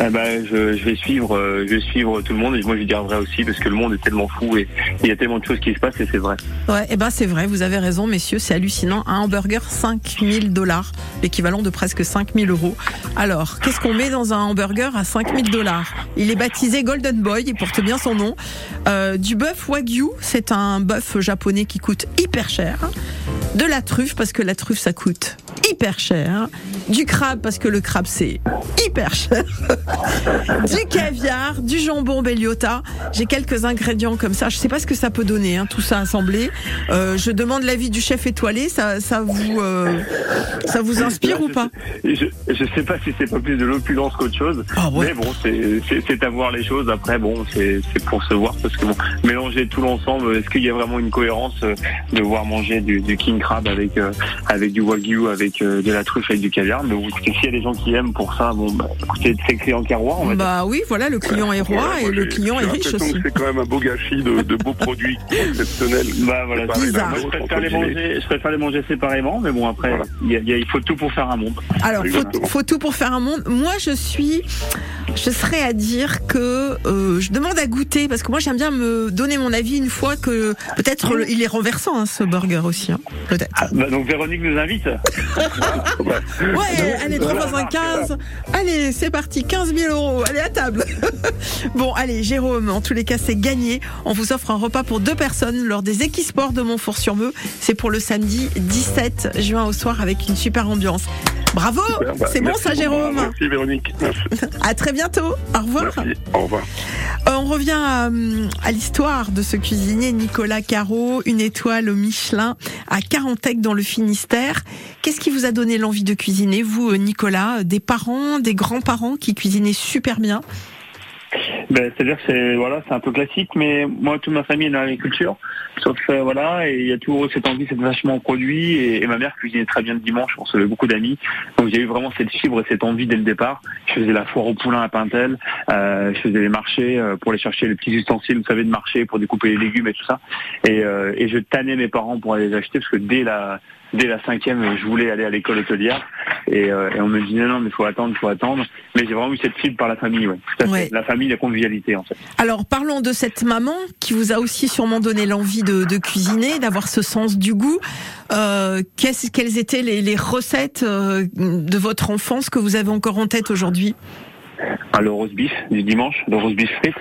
Eh ben, je, vais suivre, euh, je vais suivre tout le monde et moi je vrai aussi parce que le monde est tellement fou et il y a tellement de choses qui se passent et c'est vrai. Ouais, et ben c'est vrai, vous avez raison, messieurs, c'est hallucinant. Un hamburger, 5000 dollars, l'équivalent de presque 5000 euros. Alors, qu'est-ce qu'on met dans un hamburger à 5000 dollars? Il est baptisé Golden Boy, il porte bien son nom. Euh, du bœuf wagyu, c'est un bœuf japonais qui coûte hyper cher. De la truffe, parce que la truffe ça coûte hyper cher. Du crabe, parce que le crabe c'est hyper cher. du caviar, du jambon Belliota. J'ai quelques ingrédients comme ça. Je sais pas ce que ça peut donner, hein, tout ça assemblé. Euh, je demande l'avis du chef étoilé. Ça, ça vous, euh, ça vous inspire ou pas? Je, je sais pas si c'est pas plus de l'opulence qu'autre chose, Ah mais bon, c'est- à voir les choses. Après, bon, c'est pour se voir parce que bon, mélanger tout l'ensemble, est-ce qu'il y a vraiment une cohérence euh, de voir manger du, du king crab avec euh, avec du wagyu, avec de la truffe, avec du caviar? Mais bon, y a des gens qui aiment pour ça, bon, bah, écoutez, c'est écrit en carrois, on va dire. Bah oui, voilà, le client est roi Voilà, et le client est riche aussi. C'est quand même un beau gâchis de, de beaux produits exceptionnels. Bah voilà, c'est ça. Moi, je préfère les manger, je préfère les manger séparément, mais bon après, il y a- il y a- il faut tout pour faire un monde. Alors, faut, faut tout pour faire un monde. Moi, je suis, je serais à dire que euh, je demande à goûter parce que moi, j'aime bien me donner mon avis une fois que peut-être il est renversant hein, ce burger aussi, hein, peut-être. Bah, donc Véronique nous invite. Ouais, allez, 3 fois 5, 15. Allez, c'est parti, 15 000 euros. Allez, à table. bon, allez, Jérôme, en tous les cas, c'est gagné. On vous offre un repas pour deux personnes lors des Équisports de Montfort-sur-Meux. C'est pour le samedi 17 juin au soir avec une super ambiance. Bravo bah, C'est bon ça. Jérôme? Merci Véronique. Merci. À très bientôt. Au revoir. Merci. Au revoir. Euh, on revient à, à l'histoire de ce cuisinier Nicolas Caro, une étoile au Michelin à Carantec dans le Finistère. Qu'est-ce qui vous a donné l'envie de cuisiner, vous, euh, Nicolas? Des parents, des grands-parents? Qui cuisinaient super bien. Ben, c'est-à-dire que c'est voilà, c'est un peu classique, mais moi toute ma famille est dans l'agriculture, sauf euh, voilà, et il y a toujours cette envie, cette vachement produit, et, ma mère cuisinait très bien le dimanche, on recevait beaucoup d'amis, donc j'ai eu vraiment cette fibre et cette envie dès le départ. Je faisais la foire au poulain à Pintel, euh, je faisais les marchés euh, pour aller chercher les petits ustensiles, vous savez, de marché pour découper les légumes et tout ça, et, euh, et je tannais mes parents pour aller les acheter parce que dès la dès la cinquième, je voulais aller à l'école hôtelière et, euh, et on me disait non mais faut attendre, faut attendre. Mais j'ai vraiment eu cette fibre par la famille, ouais. Tout à fait. Ouais. La famille, la convivialité en fait. Alors parlons de cette maman qui vous a aussi sûrement donné l'envie de, de cuisiner, d'avoir ce sens du goût. Euh, qu'est-ce- quelles étaient les, les recettes euh, de votre enfance que vous avez encore en tête aujourd'hui? Le roast beef du dimanche, le roast beef frites,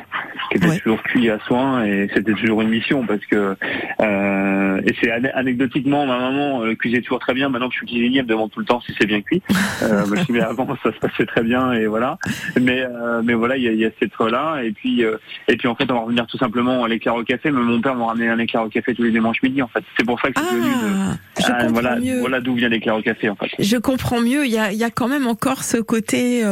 qui était toujours cuit à soin et c'était toujours une mission parce que euh, et c'est ane- anecdotiquement ma maman euh, cuisinait toujours très bien. Maintenant que je suis cuisinier, elle me demande tout le temps si c'est bien cuit. Euh, moi, je mais avant ça se passait très bien et voilà. Mais euh, mais voilà, il y a, y a cette là et puis euh, et puis en fait on va revenir tout simplement à l'éclair au café. Mais mon père m'a ramené un éclair au café tous les dimanches midi en fait. C'est pour ça que c'est devenu de- je Ah, comprends voilà mieux. voilà d'où vient l'éclair au café en fait. Je comprends mieux. Il y a, il y a quand même encore ce côté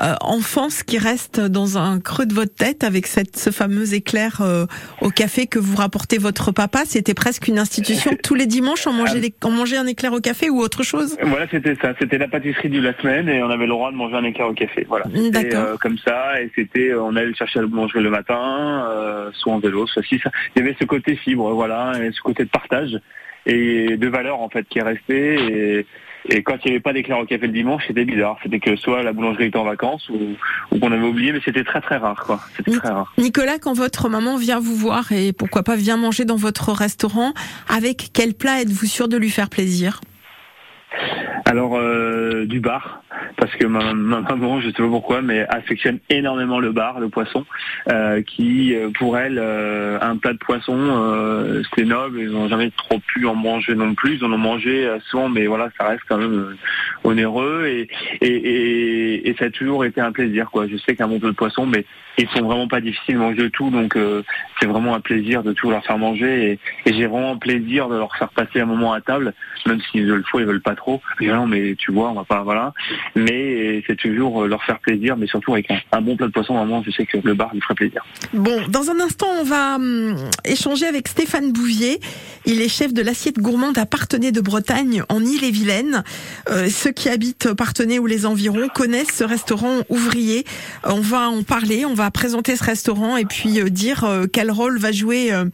euh, euh, enfance qui reste dans un creux de votre tête avec cette, ce fameux éclair euh, au café que vous rapportez votre papa. C'était presque une institution. Tous les dimanches, on mangeait, des- on mangeait un éclair au café ou autre chose? Voilà, c'était ça. C'était la pâtisserie de la semaine et on avait le droit de manger un éclair au café. Voilà. C'était D'accord. euh, comme ça et c'était, on allait le chercher à la boulangerie le matin, euh, soit en vélo, soit si. ça- Il y avait ce côté fibre, voilà, et ce côté de partage et de valeur en fait qui est resté. Et, et quand il n'y avait pas d'éclair au café le dimanche, c'était bizarre. C'était que soit la boulangerie était en vacances ou, ou qu'on avait oublié, mais c'était très très rare, quoi. C'était très rare. Nicolas, quand votre maman vient vous voir et pourquoi pas vient manger dans votre restaurant, avec quel plat êtes-vous sûr de lui faire plaisir? Alors euh, du bar, parce que ma, ma maman, je sais pas pourquoi, mais affectionne énormément le bar, le poisson, euh, qui euh, pour elle euh, un plat de poisson, euh, c'est noble. Ils n'ont jamais trop pu en manger non plus. Ils en ont mangé euh, souvent, mais voilà, ça reste quand même euh, onéreux et et, et et ça a toujours été un plaisir. quoi. Je sais qu'un bon plat de poisson, mais ils sont vraiment pas difficiles de manger tout, donc c'est vraiment un plaisir de tout leur faire manger et, et j'ai vraiment plaisir de leur faire passer un moment à table, même s'ils veulent fois ils veulent pas trop. Je dis, non mais tu vois, on va pas voilà. Mais c'est toujours euh, leur faire plaisir, mais surtout avec un, bon plat de poisson. Vraiment, je sais que le bar lui ferait plaisir. Bon, dans un instant, on va hum, échanger avec Stéphane Bouvier. Il est chef de l'assiette gourmande à Partenay de Bretagne, en Ille-et-Vilaine. Euh, ceux qui habitent Partenay ou les environs connaissent ce restaurant ouvrier. Euh, On va en parler, on va présenter ce restaurant et puis euh, dire euh, quel rôle va jouer euh,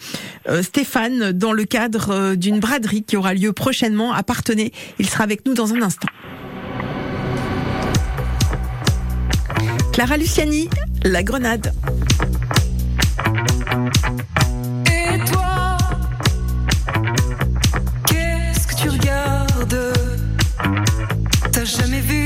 euh, Stéphane dans le cadre euh, d'une braderie qui aura lieu prochainement à Partenay. Il sera avec nous dans un instant. Clara Luciani, La Grenade. Et toi, qu'est-ce que tu regardes? T'as jamais vu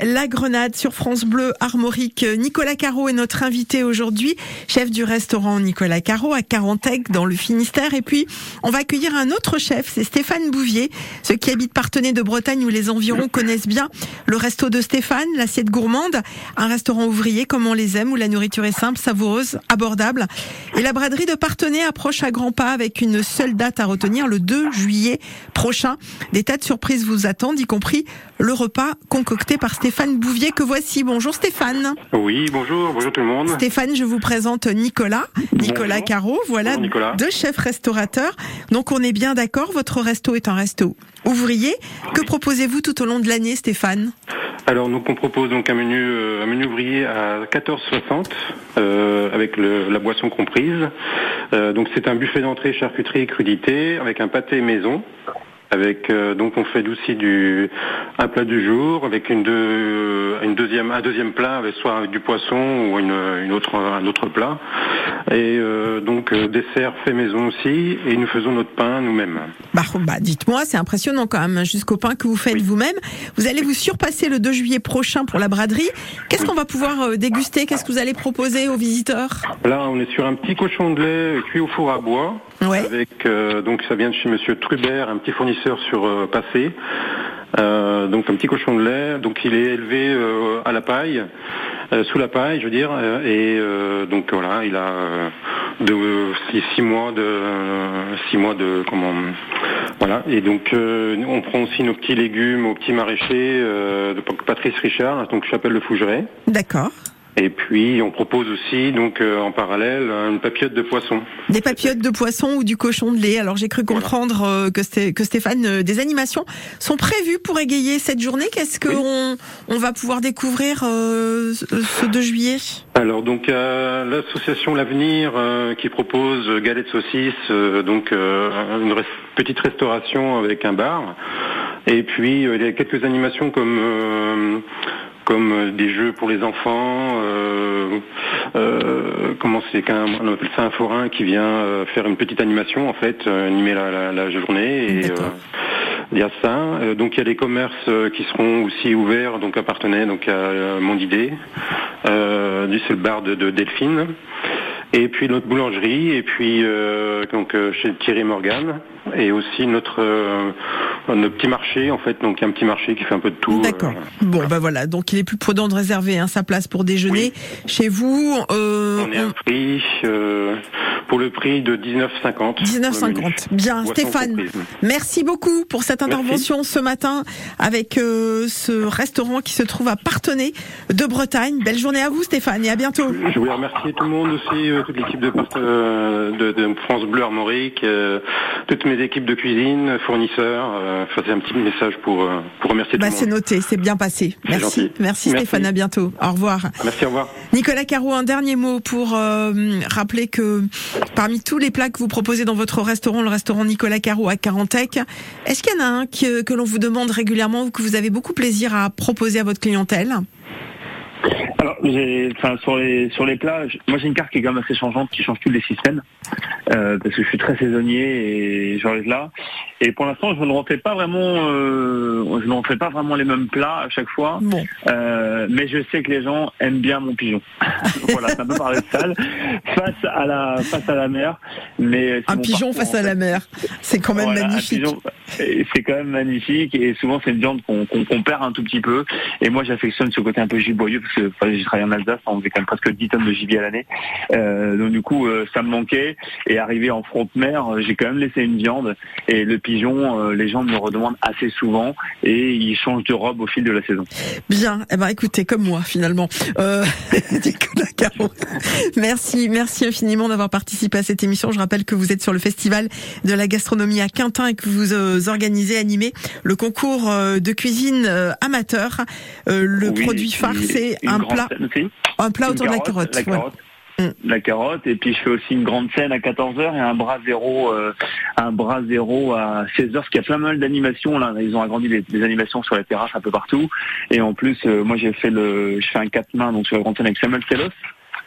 La Grenade sur France Bleu Armorique. Nicolas Caro est notre invité aujourd'hui, chef du restaurant Nicolas Caro à Carantec dans le Finistère. Et puis, on va accueillir un autre chef, c'est Stéphane Bouvier. Ceux qui habitent Partenay de Bretagne ou les environs connaissent bien le resto de Stéphane, l'assiette gourmande, un restaurant ouvrier comme on les aime où la nourriture est simple, savoureuse, abordable. Et la braderie de Partenay approche à grands pas avec une seule date à retenir, le 2 juillet prochain. Des tas de surprises vous attendent, y compris le repas concocté par Stéphane Bouvier que voici. Bonjour Stéphane. Oui, bonjour, bonjour tout le monde. Stéphane, je vous présente Nicolas, Nicolas Caro, voilà, Bonjour, Nicolas. deux chefs restaurateurs. Donc on est bien d'accord, votre resto est un resto ouvrier. Que proposez-vous tout au long de l'année Stéphane? Alors donc on propose donc un menu euh, un menu ouvrier à 14,60 euh, avec le- la boisson comprise. Euh, donc c'est un buffet d'entrée charcuterie et crudité avec un pâté maison. Avec euh, donc on fait aussi du un plat du jour avec une, deux, une deuxième un deuxième plat avec soit avec du poisson ou une, une autre un autre plat et euh, donc euh, dessert fait maison aussi et nous faisons notre pain nous-mêmes. Bah, bah, dites-moi, c'est impressionnant quand même, jusqu'au pain que vous faites vous-même. Vous allez vous surpasser le 2 juillet prochain pour la braderie. Qu'est-ce qu'on va pouvoir déguster? Qu'est-ce que vous allez proposer aux visiteurs? Là, on est sur un petit cochon de lait cuit au four à bois. Avec euh, donc ça vient de chez Monsieur Trubert, un petit fournisseur sur euh, Passé. Euh, donc un petit cochon de lait. Donc il est élevé euh, à la paille, sous la paille, je veux dire. et donc voilà, il a de six, mois de six mois de comment voilà. Et donc on prend aussi nos petits légumes au petit maraîcher euh, de Patrice Richard, donc Chapelle le Fougeret. D'accord. Et puis on propose aussi donc euh, en parallèle une papillote de poisson. Des papillotes de poisson ou du cochon de lait. Alors j'ai cru comprendre euh, que, Sté- que Stéphane, euh, des animations sont prévues pour égayer cette journée. Qu'est-ce qu'on on va pouvoir découvrir euh, ce ce 2 juillet? Alors donc euh, l'association L'Avenir euh, qui propose euh, saucisses, euh, donc euh, une res- petite restauration avec un bar. Et puis euh, il y a quelques animations comme euh, comme euh, des jeux pour les enfants. euh, euh, comment c'est qu'un on appelle ça un forain qui vient euh, faire une petite animation en fait, euh, animer la, la- la journée et il y a ça. Donc il y a les commerces qui seront aussi ouverts donc à Partenay, donc à Mondidée. Euh, du c'est le bar de, de Delphine. Et puis notre boulangerie, et puis euh, donc chez Thierry Morgan, et aussi notre euh, notre petit marché en fait, donc un petit marché qui fait un peu de tout. D'accord. Bon, ben voilà. Donc il est plus prudent de réserver hein, sa place pour déjeuner chez vous. Euh, On est un prix euh, pour le prix de 19,50. 19,50. Bien, Boisson Stéphane. comprise. Merci beaucoup pour cette intervention ce matin avec euh, ce restaurant qui se trouve à Partenay de Bretagne. Belle journée à vous, Stéphane, et à bientôt. Je voulais remercier tout le monde aussi, euh, toute l'équipe de, euh, de, de France Bleu Armorique, euh, toutes mes équipes de cuisine, fournisseurs. Euh, c'est un petit message pour, euh, pour remercier Bah, tout le c'est monde. noté, c'est bien passé. C'est. Merci, Merci. Stéphane, à bientôt. Au revoir. Merci, au revoir. Nicolas Caro, un dernier mot pour euh, rappeler que parmi tous les plats que vous proposez dans votre restaurant, le restaurant Nicolas Caro à Carantec, est-ce qu'il y en a un que, que l'on vous demande régulièrement ou que vous avez beaucoup plaisir à proposer à votre clientèle? Alors, enfin, sur les sur les moi j'ai une carte qui est quand même assez changeante, qui change tous les six semaines, euh, parce que je suis très saisonnier et j'arrive là. Et pour l'instant, je ne refais pas vraiment, euh, je ne refais pas vraiment les mêmes plats à chaque fois. Euh, mais je sais que les gens aiment bien mon pigeon. voilà, c'est un peu paradoxal face à la face à la mer. Mais Un pigeon face à la mer, c'est quand même Voilà, magnifique. c'est quand même magnifique et souvent c'est une viande qu'on perd un tout petit peu. Et moi j'affectionne ce côté un peu giboyeux parce enfin, j'ai travaillé en Alsace, on faisait quand même presque 10 tonnes de gibier à l'année. Euh, donc du coup euh, ça me manquait. Et arrivé en front de mer, euh, j'ai quand même laissé une viande. Et le pigeon, les gens me le redemandent assez souvent et il change de robe au fil de la saison. Bien, eh ben écoutez, comme moi finalement. Euh. Merci, merci infiniment d'avoir participé à cette émission. Je rappelle que vous êtes sur le festival de la gastronomie à Quintin et que vous organisez, animez le concours de cuisine amateur. Le Oui, produit phare, c'est un plat, un plat autour de la carotte. La carotte. La carotte et puis je fais aussi une grande scène à 14h et un bras zéro euh, un bras zéro à 16h parce qu'il y a plein mal d'animations là ils ont agrandi les, les animations sur la terrasse un peu partout et en plus euh, moi j'ai fait le je fais un quatre mains donc sur la grande scène avec Samuel Telos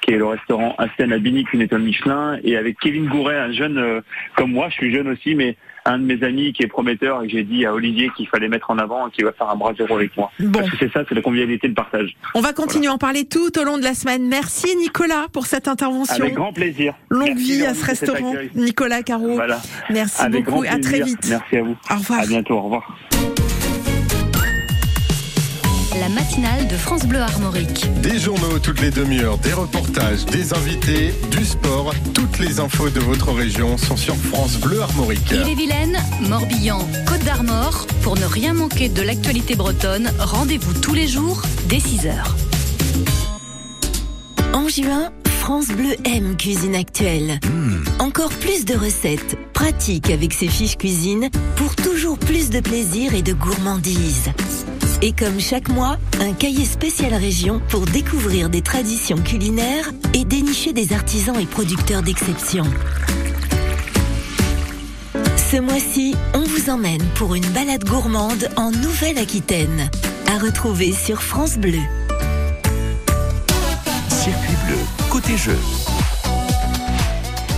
qui est le restaurant Asten à Binic, une étoile Michelin, et avec Kevin Gouret, un jeune euh, comme moi, je suis jeune aussi, mais un de mes amis qui est prometteur et que j'ai dit à Olivier qu'il fallait mettre en avant et qu'il va faire un bras zéro avec moi. Bon. Parce que c'est ça, c'est la convivialité de partage. On va continuer à en parler tout au long de la semaine. Merci Nicolas pour cette intervention. Avec grand plaisir. Longue Merci, vie à ce restaurant. Nicolas Caro. Voilà. Merci Avec beaucoup. À très vite. Merci à vous. Au revoir. À bientôt. Au revoir. La matinale de France Bleu Armorique. Des journaux toutes les demi-heures, des reportages, des invités, du sport. Toutes les infos de votre région sont sur France Bleu Armorique. Ille-et-Vilaine, Morbihan, Côte d'Armor. Pour ne rien manquer de l'actualité bretonne, rendez-vous tous les jours dès 6h. En juin, France Bleu aime Cuisine Actuelle. Encore plus de recettes, pratiques avec ses fiches cuisine pour toujours plus de plaisir et de gourmandise. Et comme chaque mois, un cahier spécial région pour découvrir des traditions culinaires et dénicher des artisans et producteurs d'exception. Ce mois-ci, on vous emmène pour une balade gourmande en Nouvelle-Aquitaine. À retrouver sur France Bleu. Circuit bleu, côté jeu.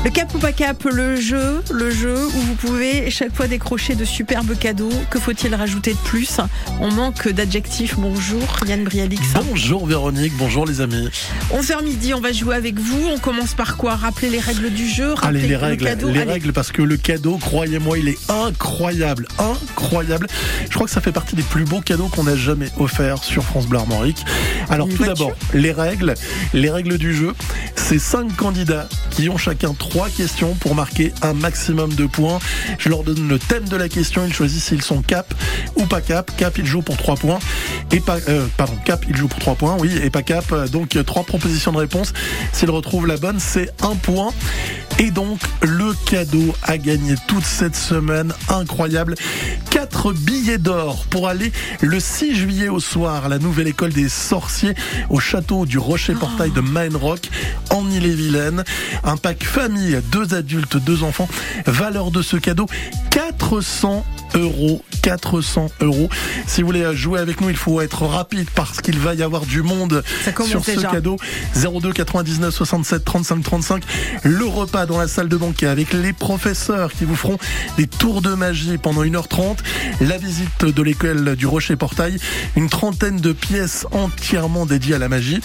Le cap ou pas cap, le jeu, le jeu où vous pouvez chaque fois décrocher de superbes cadeaux. Que faut-il rajouter de plus? On manque d'adjectifs. Bonjour Yann Brialix. Bonjour Véronique, bonjour les amis. 11h midi, on va jouer avec vous. On commence par quoi? Rappeler les règles du jeu, rappeler Allez, les le règles, cadeau. les Allez. règles, parce que le cadeau, croyez-moi, il est incroyable, incroyable. Je crois que ça fait partie des plus beaux cadeaux qu'on a jamais offerts sur France Bleu Armorique. Alors Une tout d'abord, les règles, les règles du jeu, c'est cinq candidats qui ont chacun trois questions pour marquer un maximum de points. Je leur donne le thème de la question, ils choisissent s'ils sont cap ou pas cap. Cap, ils jouent pour trois points. Et pas, euh, pardon, cap, ils jouent pour trois points, oui, et pas cap. Donc trois propositions de réponse. S'ils retrouvent la bonne, c'est un point. Et donc, le cadeau à gagner toute cette semaine, incroyable. Quatre billets d'or pour aller le 6 juillet au soir à la nouvelle école des sorciers au château du Rocher-Portail de Maine-Rock en Ille-et-Vilaine. Un pack famille, deux adultes, deux enfants. Valeur de ce cadeau, 400 euros. 400 euros. Si vous voulez jouer avec nous, il faut être rapide parce qu'il va y avoir du monde sur ce déjà. cadeau. 02 99 67 35 35. Le repas dans la salle de banquet avec les professeurs qui vous feront des tours de magie pendant 1h30. La visite de l'école du Rocher Portail. Une trentaine de pièces entièrement dédiées à la magie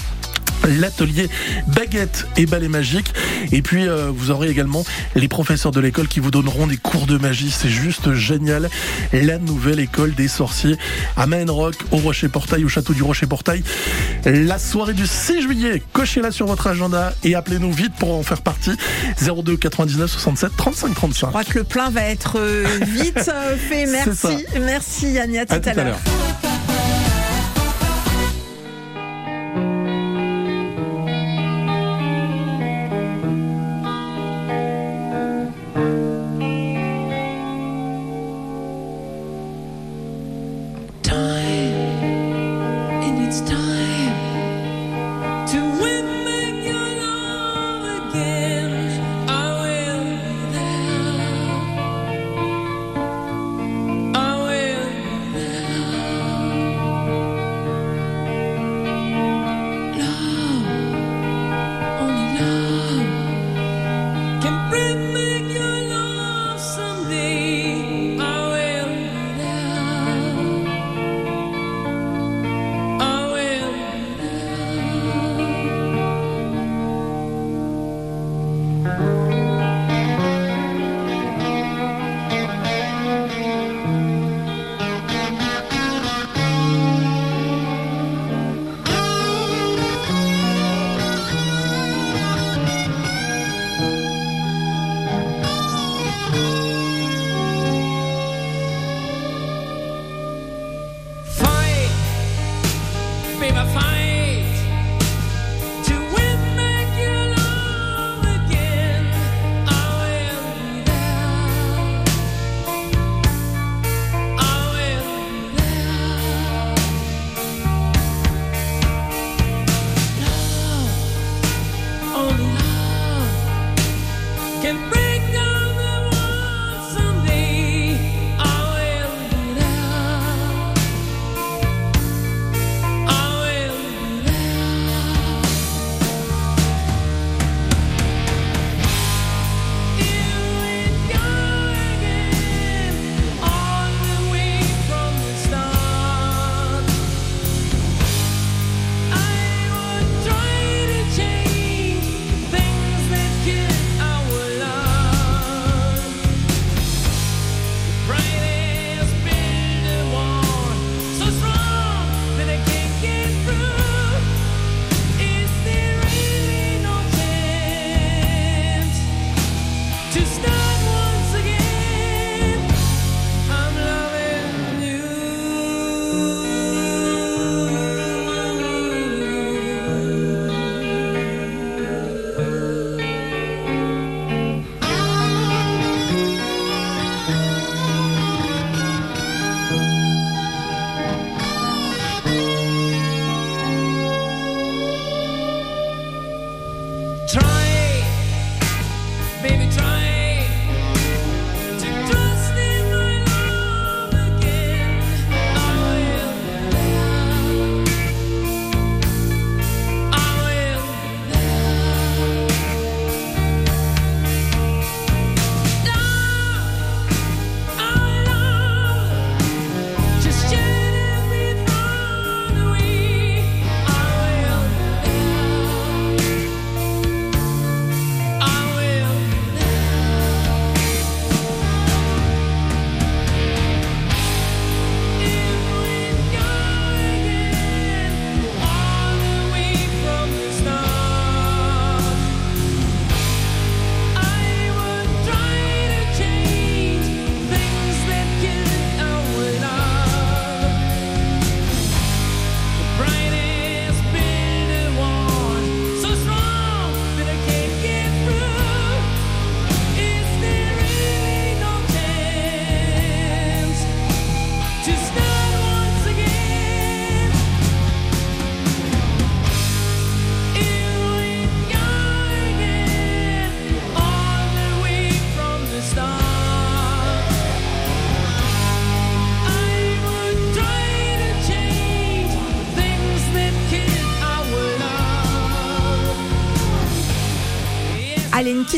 l'atelier baguette et ballet magique et puis euh, vous aurez également les professeurs de l'école qui vous donneront des cours de magie c'est juste génial la nouvelle école des sorciers à Maine-Rock au Rocher Portail au château du Rocher Portail la soirée du 6 juillet cochez-la sur votre agenda et appelez-nous vite pour en faire partie 02 99 67 35 35 Je crois que le plein va être euh, vite euh, fait. Merci. Merci. Et À tout À tout à à l'heure.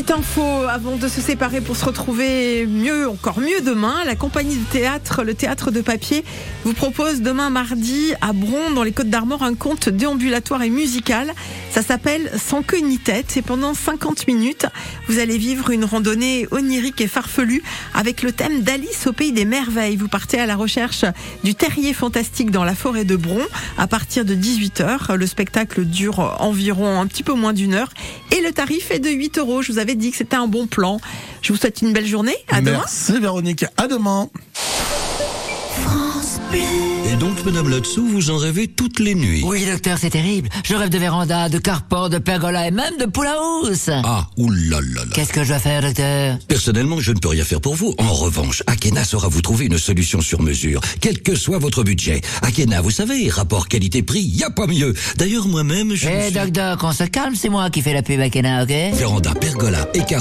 Petite info avant de se séparer pour se retrouver mieux, encore mieux demain. La compagnie de théâtre, le théâtre de papier, vous propose demain mardi à Bron, dans les Côtes d'Armor, un conte déambulatoire et musical. Ça s'appelle Sans queue ni tête. Et pendant 50 minutes, vous allez vivre une randonnée onirique et farfelue avec le thème d'Alice au pays des merveilles. Vous partez à la recherche du terrier fantastique dans la forêt de Bron à partir de 18h. Le spectacle dure environ un petit peu moins d'une heure et le tarif est de 8 euros. Je vous avais dit que c'était un bon plan. Je vous souhaite une belle journée. À demain. Merci Véronique. À demain. Et donc, Madame là-dessous, vous en rêvez toutes les nuits Oui, docteur, c'est terrible. Je rêve de véranda, de carport, de pergola et même de pool house. Ah, oulala. Qu'est-ce que je dois faire, docteur? Personnellement, je ne peux rien faire pour vous. En revanche, Akena saura vous trouver une solution sur mesure, quel que soit votre budget. Akena, vous savez, rapport qualité-prix, y a pas mieux. D'ailleurs, moi-même, je... Eh, suis- doc, doc, on se calme, c'est moi qui fais la pub à Kena, ok? Véranda, pergola et